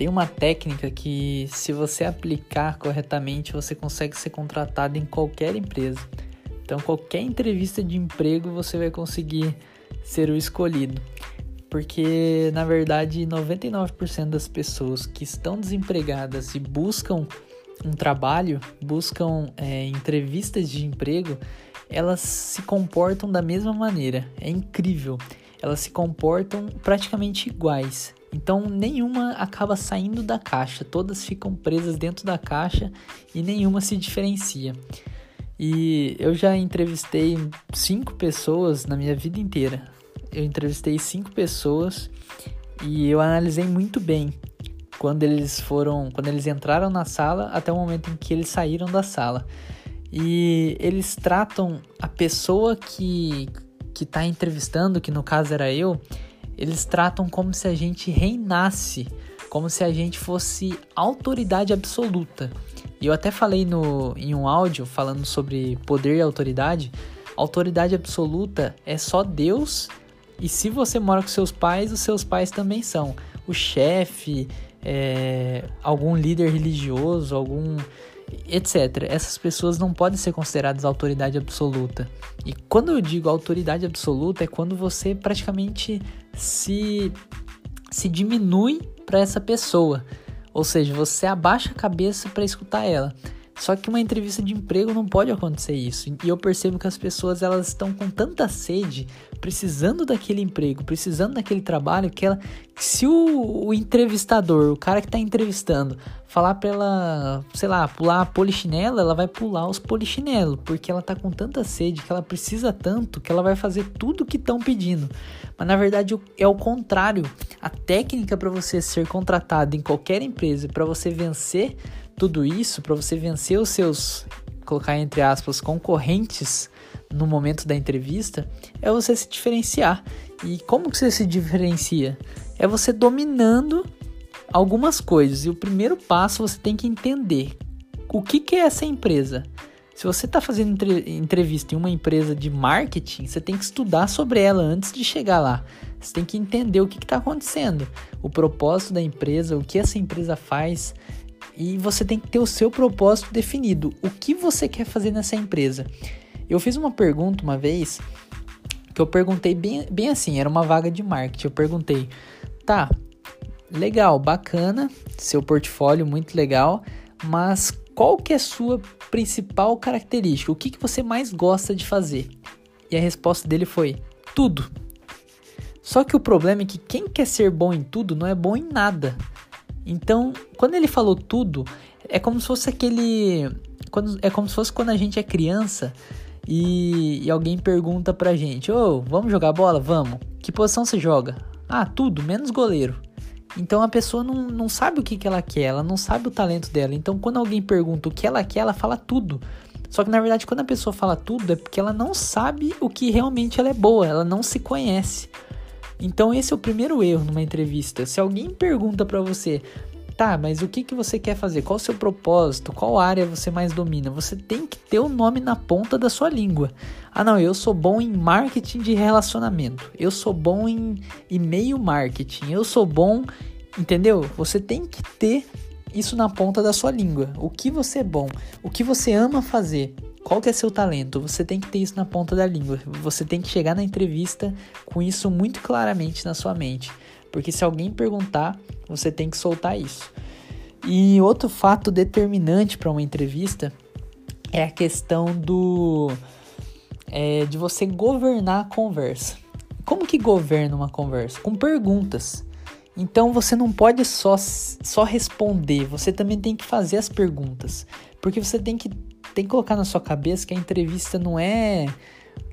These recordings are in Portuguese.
Tem uma técnica que, se você aplicar corretamente, você consegue ser contratado em qualquer empresa. Então, qualquer entrevista de emprego você vai conseguir ser o escolhido. Porque, na verdade, 99% das pessoas que estão desempregadas e buscam um trabalho, buscam é, entrevistas de emprego, elas se comportam da mesma maneira. É incrível. Elas se comportam praticamente iguais. Então nenhuma acaba saindo da caixa, todas ficam presas dentro da caixa e nenhuma se diferencia. E eu já entrevistei cinco pessoas na minha vida inteira. Eu entrevistei cinco pessoas e eu analisei muito bem quando eles foram, quando eles entraram na sala até o momento em que eles saíram da sala. E eles tratam a pessoa que que está entrevistando, que no caso era eu, eles tratam como se a gente reinasse, como se a gente fosse autoridade absoluta. E eu até falei no, em um áudio falando sobre poder e autoridade. Autoridade absoluta é só Deus, e se você mora com seus pais, os seus pais também são. O chefe, é, algum líder religioso, algum etc. Essas pessoas não podem ser consideradas autoridade absoluta. E quando eu digo autoridade absoluta é quando você praticamente se se diminui para essa pessoa. Ou seja, você abaixa a cabeça para escutar ela. Só que uma entrevista de emprego não pode acontecer isso. E eu percebo que as pessoas elas estão com tanta sede, precisando daquele emprego, precisando daquele trabalho, que ela, se o, o entrevistador, o cara que está entrevistando, falar para ela, sei lá, pular a polichinelo, ela vai pular os polichinelos, porque ela tá com tanta sede, que ela precisa tanto, que ela vai fazer tudo que estão pedindo. Mas na verdade é o contrário. A técnica para você ser contratado em qualquer empresa, para você vencer tudo isso, para você vencer os seus, colocar entre aspas, concorrentes no momento da entrevista, é você se diferenciar. E como que você se diferencia? É você dominando algumas coisas. E o primeiro passo você tem que entender o que, que é essa empresa. Se você está fazendo entrevista em uma empresa de marketing, você tem que estudar sobre ela antes de chegar lá. Você tem que entender o que está acontecendo, o propósito da empresa, o que essa empresa faz, e você tem que ter o seu propósito definido. O que você quer fazer nessa empresa? Eu fiz uma pergunta uma vez que eu perguntei bem, bem assim, era uma vaga de marketing. Eu perguntei, tá, legal, bacana, seu portfólio muito legal, mas qual que é a sua principal característica? O que, que você mais gosta de fazer? E a resposta dele foi tudo. Só que o problema é que quem quer ser bom em tudo não é bom em nada. Então, quando ele falou tudo, é como se fosse aquele. Quando, é como se fosse quando a gente é criança e, e alguém pergunta pra gente: Ô, oh, vamos jogar bola? Vamos. Que posição você joga? Ah, tudo, menos goleiro. Então a pessoa não, não sabe o que, que ela quer, ela não sabe o talento dela. Então quando alguém pergunta o que ela quer, ela fala tudo. Só que na verdade, quando a pessoa fala tudo, é porque ela não sabe o que realmente ela é boa, ela não se conhece. Então esse é o primeiro erro numa entrevista. Se alguém pergunta para você, tá, mas o que, que você quer fazer? Qual o seu propósito? Qual área você mais domina? Você tem que ter o nome na ponta da sua língua. Ah, não, eu sou bom em marketing de relacionamento. Eu sou bom em e-mail marketing. Eu sou bom, entendeu? Você tem que ter isso na ponta da sua língua. O que você é bom, o que você ama fazer. Qual que é seu talento? Você tem que ter isso na ponta da língua. Você tem que chegar na entrevista com isso muito claramente na sua mente. Porque se alguém perguntar, você tem que soltar isso. E outro fato determinante para uma entrevista é a questão do é, de você governar a conversa. Como que governa uma conversa? Com perguntas. Então você não pode só, só responder, você também tem que fazer as perguntas. Porque você tem que tem que colocar na sua cabeça que a entrevista não é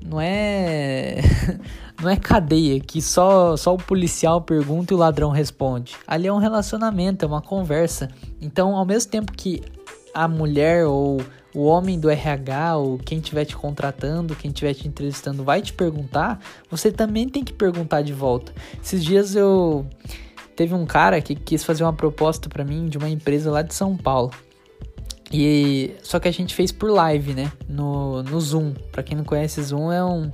não é não é cadeia que só só o policial pergunta e o ladrão responde. Ali é um relacionamento, é uma conversa. Então, ao mesmo tempo que a mulher ou o homem do RH ou quem estiver te contratando, quem estiver te entrevistando vai te perguntar, você também tem que perguntar de volta. Esses dias eu teve um cara que quis fazer uma proposta para mim de uma empresa lá de São Paulo. E só que a gente fez por live, né? No, no Zoom. Para quem não conhece, Zoom é um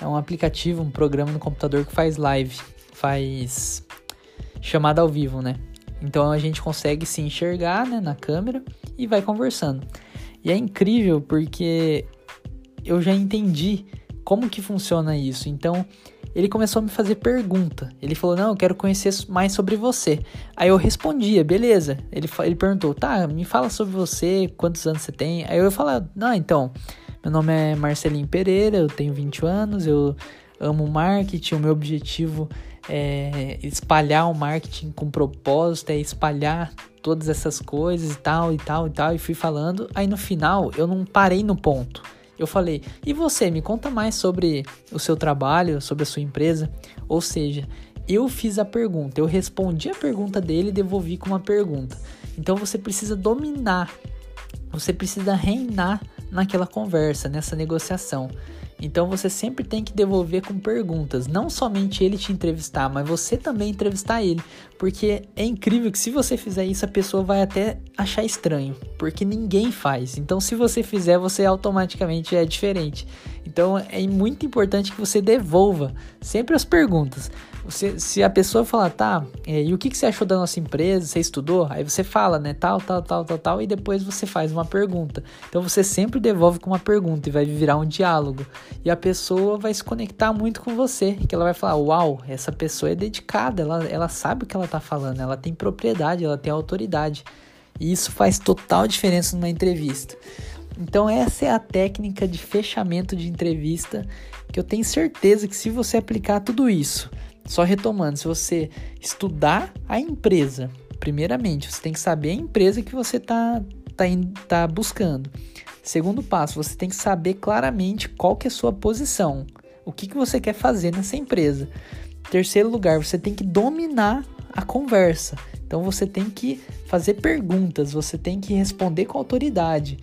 é um aplicativo, um programa no computador que faz live, faz chamada ao vivo, né? Então a gente consegue se enxergar né, na câmera e vai conversando. E é incrível porque eu já entendi como que funciona isso. Então ele começou a me fazer pergunta. Ele falou: Não, eu quero conhecer mais sobre você. Aí eu respondia: Beleza. Ele, ele perguntou: Tá, me fala sobre você, quantos anos você tem. Aí eu falava: Não, então, meu nome é Marcelinho Pereira, eu tenho 20 anos, eu amo marketing, o meu objetivo é espalhar o marketing com propósito, é espalhar todas essas coisas e tal e tal e tal. E fui falando. Aí no final eu não parei no ponto. Eu falei, e você, me conta mais sobre o seu trabalho, sobre a sua empresa? Ou seja, eu fiz a pergunta, eu respondi a pergunta dele e devolvi com uma pergunta. Então você precisa dominar, você precisa reinar naquela conversa, nessa negociação. Então você sempre tem que devolver com perguntas, não somente ele te entrevistar, mas você também entrevistar ele, porque é incrível que se você fizer isso a pessoa vai até achar estranho, porque ninguém faz. Então se você fizer, você automaticamente é diferente. Então é muito importante que você devolva sempre as perguntas. Se a pessoa falar, tá, é, e o que, que você achou da nossa empresa? Você estudou? Aí você fala, né, tal, tal, tal, tal, tal, e depois você faz uma pergunta. Então você sempre devolve com uma pergunta e vai virar um diálogo. E a pessoa vai se conectar muito com você, que ela vai falar, uau, essa pessoa é dedicada, ela, ela sabe o que ela tá falando, ela tem propriedade, ela tem autoridade. E isso faz total diferença numa entrevista. Então essa é a técnica de fechamento de entrevista que eu tenho certeza que se você aplicar tudo isso, só retomando, se você estudar a empresa, primeiramente, você tem que saber a empresa que você está tá, tá buscando. Segundo passo, você tem que saber claramente qual que é a sua posição, o que, que você quer fazer nessa empresa. Terceiro lugar, você tem que dominar a conversa. Então você tem que fazer perguntas, você tem que responder com autoridade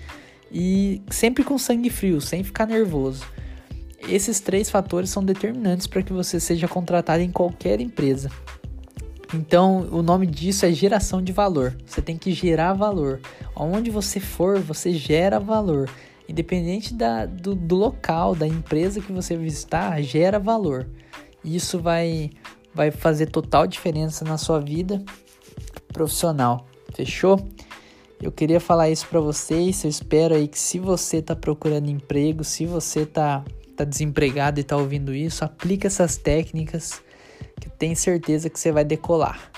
e sempre com sangue frio, sem ficar nervoso. Esses três fatores são determinantes para que você seja contratado em qualquer empresa. Então, o nome disso é geração de valor. Você tem que gerar valor. Onde você for, você gera valor. Independente da, do, do local, da empresa que você visitar, gera valor. Isso vai, vai fazer total diferença na sua vida profissional. Fechou? Eu queria falar isso para vocês. Eu espero aí que se você está procurando emprego, se você está tá desempregado e está ouvindo isso, aplica essas técnicas que tem certeza que você vai decolar.